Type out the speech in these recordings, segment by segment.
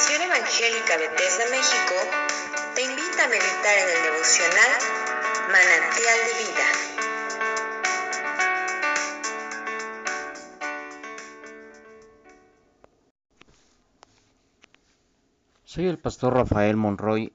Misión Evangélica Bethesda México te invita a meditar en el devocional Manantial de Vida. Soy el pastor Rafael Monroy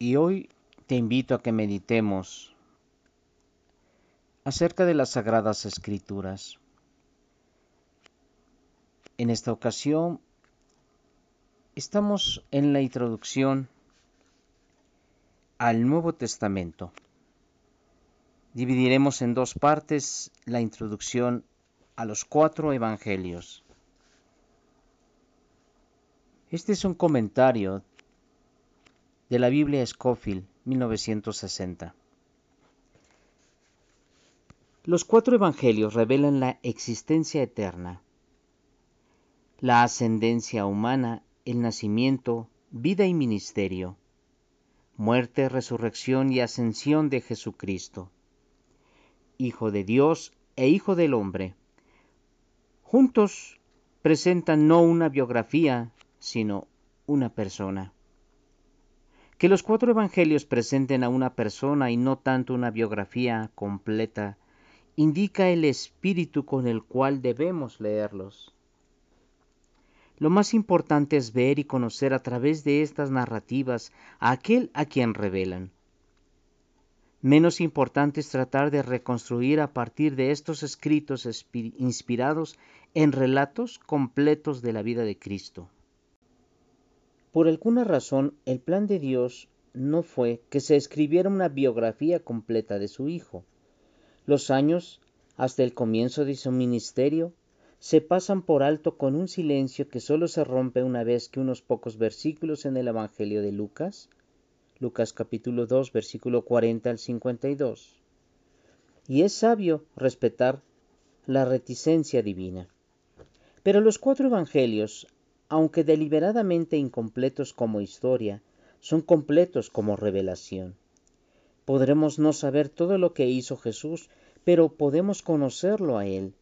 y hoy te invito a que meditemos acerca de las sagradas escrituras. En esta ocasión estamos en la introducción al Nuevo Testamento. Dividiremos en dos partes la introducción a los cuatro evangelios. Este es un comentario de la Biblia Scofield, 1960. Los cuatro evangelios revelan la existencia eterna, la ascendencia humana, el nacimiento, vida y ministerio, muerte, resurrección y ascensión de Jesucristo, Hijo de Dios e Hijo del hombre. Juntos presentan no una biografía, sino una persona. Que los cuatro evangelios presenten a una persona y no tanto una biografía completa, indica el espíritu con el cual debemos leerlos. Lo más importante es ver y conocer a través de estas narrativas a aquel a quien revelan. Menos importante es tratar de reconstruir a partir de estos escritos inspirados en relatos completos de la vida de Cristo. Por alguna razón, el plan de Dios no fue que se escribiera una biografía completa de su Hijo. Los años, hasta el comienzo de su ministerio, se pasan por alto con un silencio que solo se rompe una vez que unos pocos versículos en el Evangelio de Lucas, Lucas capítulo 2, versículo 40 al 52. Y es sabio respetar la reticencia divina. Pero los cuatro Evangelios, aunque deliberadamente incompletos como historia, son completos como revelación. Podremos no saber todo lo que hizo Jesús, pero podemos conocerlo a Él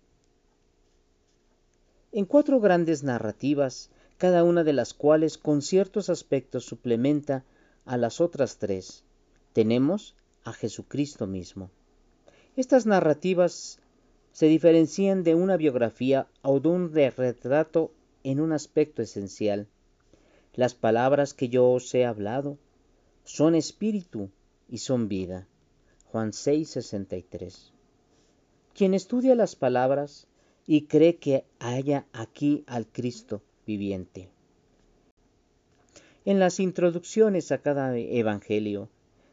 en cuatro grandes narrativas, cada una de las cuales con ciertos aspectos suplementa a las otras tres. Tenemos a Jesucristo mismo. Estas narrativas se diferencian de una biografía o de un retrato en un aspecto esencial. Las palabras que yo os he hablado son espíritu y son vida. Juan 6:63. Quien estudia las palabras y cree que haya aquí al Cristo viviente. En las introducciones a cada evangelio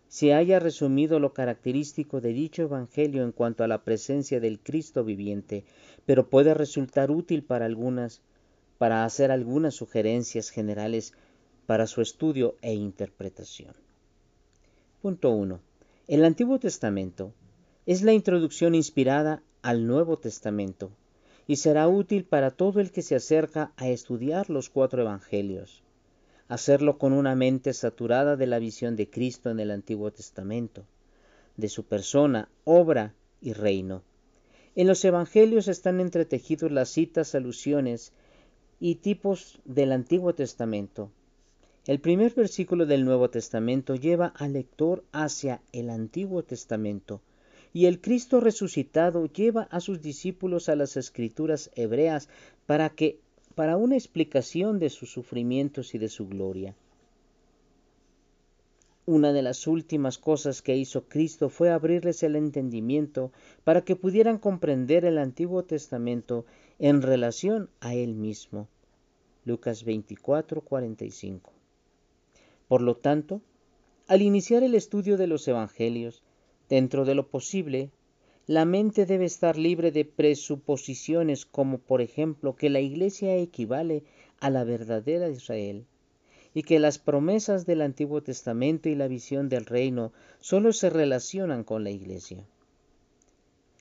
se haya resumido lo característico de dicho evangelio en cuanto a la presencia del Cristo viviente, pero puede resultar útil para algunas para hacer algunas sugerencias generales para su estudio e interpretación. Punto 1. El Antiguo Testamento es la introducción inspirada al Nuevo Testamento y será útil para todo el que se acerca a estudiar los cuatro evangelios. Hacerlo con una mente saturada de la visión de Cristo en el Antiguo Testamento, de su persona, obra y reino. En los evangelios están entretejidos las citas, alusiones y tipos del Antiguo Testamento. El primer versículo del Nuevo Testamento lleva al lector hacia el Antiguo Testamento, y el Cristo resucitado lleva a sus discípulos a las escrituras hebreas para que para una explicación de sus sufrimientos y de su gloria. Una de las últimas cosas que hizo Cristo fue abrirles el entendimiento para que pudieran comprender el Antiguo Testamento en relación a Él mismo. Lucas 24, 45. Por lo tanto, al iniciar el estudio de los Evangelios, Dentro de lo posible, la mente debe estar libre de presuposiciones como por ejemplo que la Iglesia equivale a la verdadera Israel y que las promesas del Antiguo Testamento y la visión del reino solo se relacionan con la Iglesia.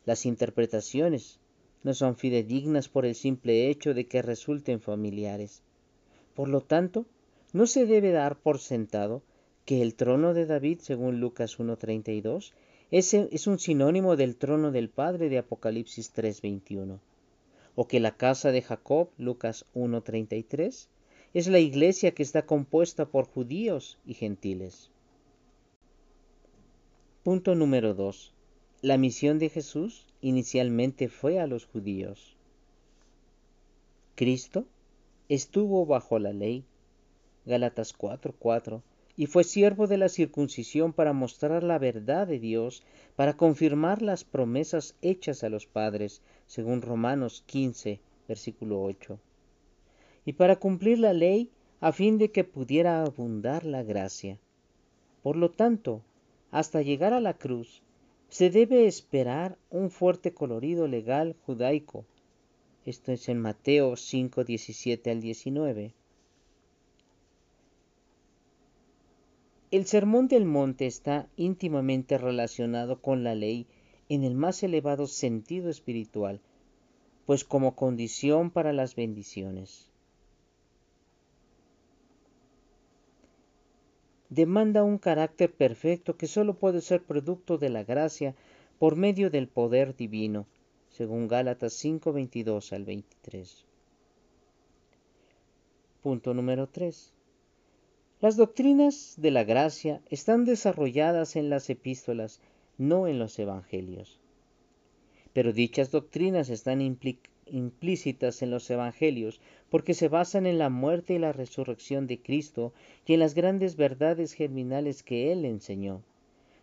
Las interpretaciones no son fidedignas por el simple hecho de que resulten familiares. Por lo tanto, no se debe dar por sentado que el trono de David, según Lucas 1.32, ese es un sinónimo del trono del Padre de Apocalipsis 3:21. O que la casa de Jacob, Lucas 1:33, es la iglesia que está compuesta por judíos y gentiles. Punto número 2. La misión de Jesús inicialmente fue a los judíos. Cristo estuvo bajo la ley, Gálatas 4:4, y fue siervo de la circuncisión para mostrar la verdad de Dios, para confirmar las promesas hechas a los padres, según Romanos 15, versículo 8, y para cumplir la ley a fin de que pudiera abundar la gracia. Por lo tanto, hasta llegar a la cruz, se debe esperar un fuerte colorido legal judaico. Esto es en Mateo 5, 17 al 19. El Sermón del Monte está íntimamente relacionado con la ley en el más elevado sentido espiritual, pues como condición para las bendiciones. Demanda un carácter perfecto que sólo puede ser producto de la gracia por medio del poder divino, según Gálatas 5, 22 al 23. Punto número 3. Las doctrinas de la gracia están desarrolladas en las epístolas, no en los evangelios. Pero dichas doctrinas están implícitas en los evangelios porque se basan en la muerte y la resurrección de Cristo y en las grandes verdades germinales que Él enseñó,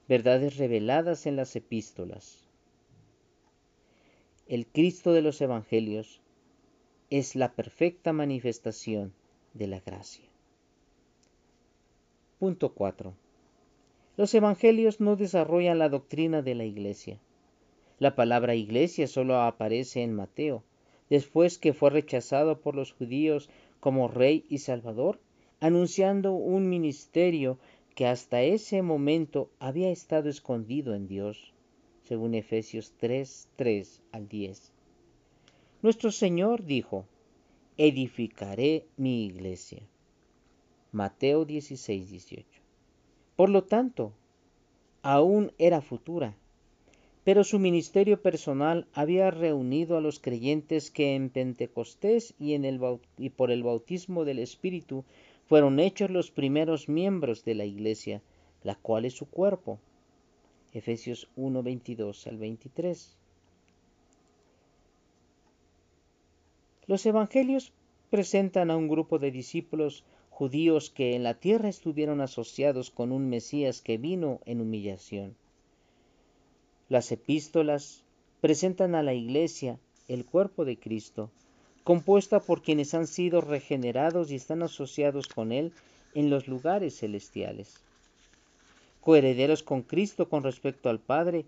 verdades reveladas en las epístolas. El Cristo de los evangelios es la perfecta manifestación de la gracia. Punto 4. Los evangelios no desarrollan la doctrina de la iglesia. La palabra iglesia solo aparece en Mateo, después que fue rechazado por los judíos como rey y salvador, anunciando un ministerio que hasta ese momento había estado escondido en Dios, según Efesios 3, 3 al 10. Nuestro Señor dijo, edificaré mi iglesia. Mateo 16, 18. Por lo tanto, aún era futura, pero su ministerio personal había reunido a los creyentes que en Pentecostés y, por el bautismo del Espíritu fueron hechos los primeros miembros de la iglesia, la cual es su cuerpo. Efesios 1, 22 al 23. Los evangelios presentan a un grupo de discípulos judíos que en la tierra estuvieron asociados con un Mesías que vino en humillación. Las epístolas presentan a la Iglesia el cuerpo de Cristo, compuesta por quienes han sido regenerados y están asociados con Él en los lugares celestiales. Coherederos con Cristo con respecto al Padre,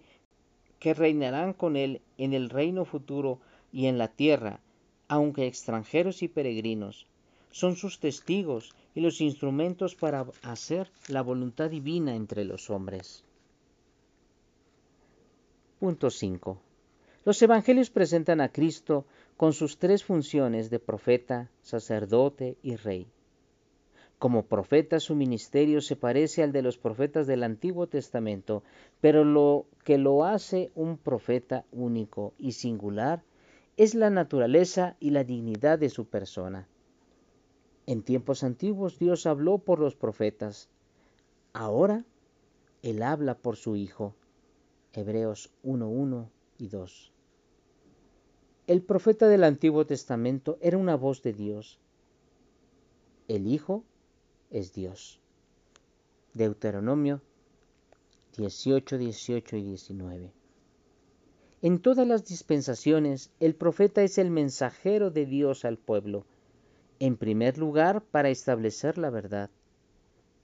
que reinarán con Él en el reino futuro y en la tierra, aunque extranjeros y peregrinos, son sus testigos y los instrumentos para hacer la voluntad divina entre los hombres. Punto 5. Los evangelios presentan a Cristo con sus tres funciones de profeta, sacerdote y rey. Como profeta su ministerio se parece al de los profetas del Antiguo Testamento, pero lo que lo hace un profeta único y singular es la naturaleza y la dignidad de su persona. En tiempos antiguos Dios habló por los profetas. Ahora Él habla por su Hijo. Hebreos 1.1 y 2. El profeta del Antiguo Testamento era una voz de Dios. El Hijo es Dios. Deuteronomio 18, 18 y 19. En todas las dispensaciones, el profeta es el mensajero de Dios al pueblo en primer lugar, para establecer la verdad.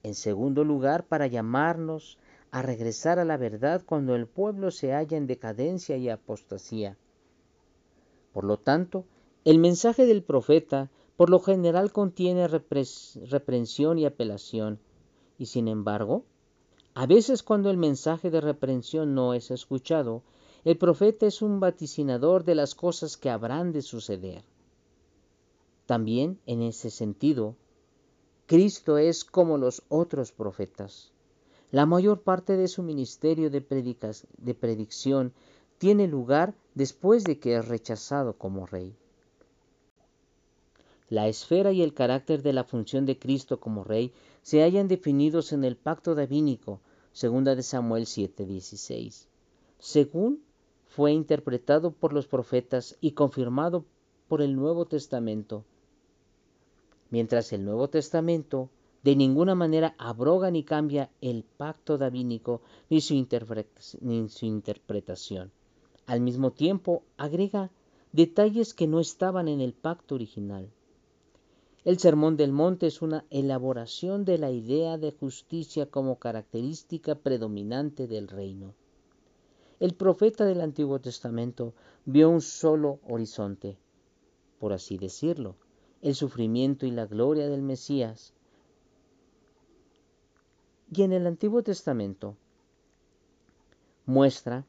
En segundo lugar, para llamarnos a regresar a la verdad cuando el pueblo se halla en decadencia y apostasía. Por lo tanto, el mensaje del profeta por lo general contiene reprensión y apelación, y sin embargo, a veces cuando el mensaje de reprensión no es escuchado, el profeta es un vaticinador de las cosas que habrán de suceder. También en ese sentido, Cristo es como los otros profetas. La mayor parte de su ministerio de, de predicción tiene lugar después de que es rechazado como rey. La esfera y el carácter de la función de Cristo como Rey se hallan definidos en el pacto davínico, segunda de Samuel 7:16, según fue interpretado por los profetas y confirmado por el Nuevo Testamento. Mientras el Nuevo Testamento de ninguna manera abroga ni cambia el pacto davínico ni su, ni su interpretación. Al mismo tiempo agrega detalles que no estaban en el pacto original. El Sermón del Monte es una elaboración de la idea de justicia como característica predominante del reino. El profeta del Antiguo Testamento vio un solo horizonte, por así decirlo, el sufrimiento y la gloria del Mesías. Y en el Antiguo Testamento muestra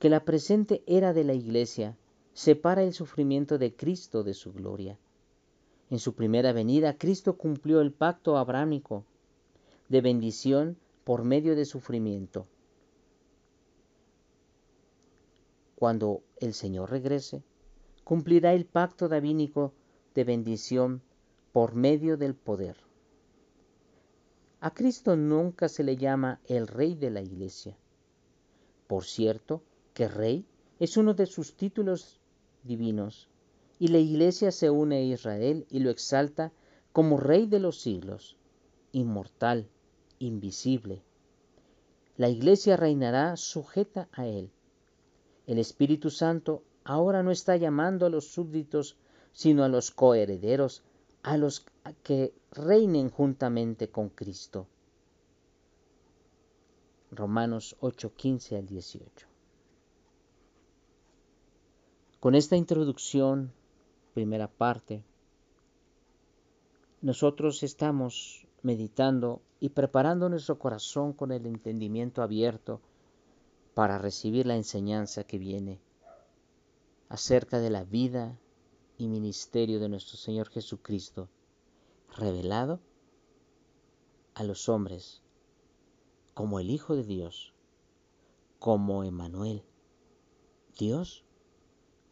que la presente era de la iglesia separa el sufrimiento de Cristo de su gloria. En su primera venida, Cristo cumplió el pacto abrámico de bendición por medio de sufrimiento. Cuando el Señor regrese, cumplirá el pacto davínico de bendición por medio del poder. A Cristo nunca se le llama el Rey de la Iglesia. Por cierto, que Rey es uno de sus títulos divinos, y la iglesia se une a Israel y lo exalta como Rey de los siglos, inmortal, invisible. La iglesia reinará sujeta a él. El Espíritu Santo ahora no está llamando a los súbditos, sino a los coherederos, a los que reinen juntamente con Cristo. Romanos 8, 15 al 18. Con esta introducción, primera parte, nosotros estamos meditando y preparando nuestro corazón con el entendimiento abierto para recibir la enseñanza que viene acerca de la vida y ministerio de nuestro Señor Jesucristo, revelado a los hombres como el Hijo de Dios, como Emanuel, Dios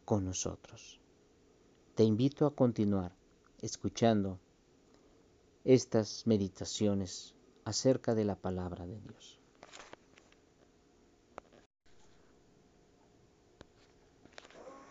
con nosotros. Te invito a continuar escuchando estas meditaciones acerca de la palabra de Dios.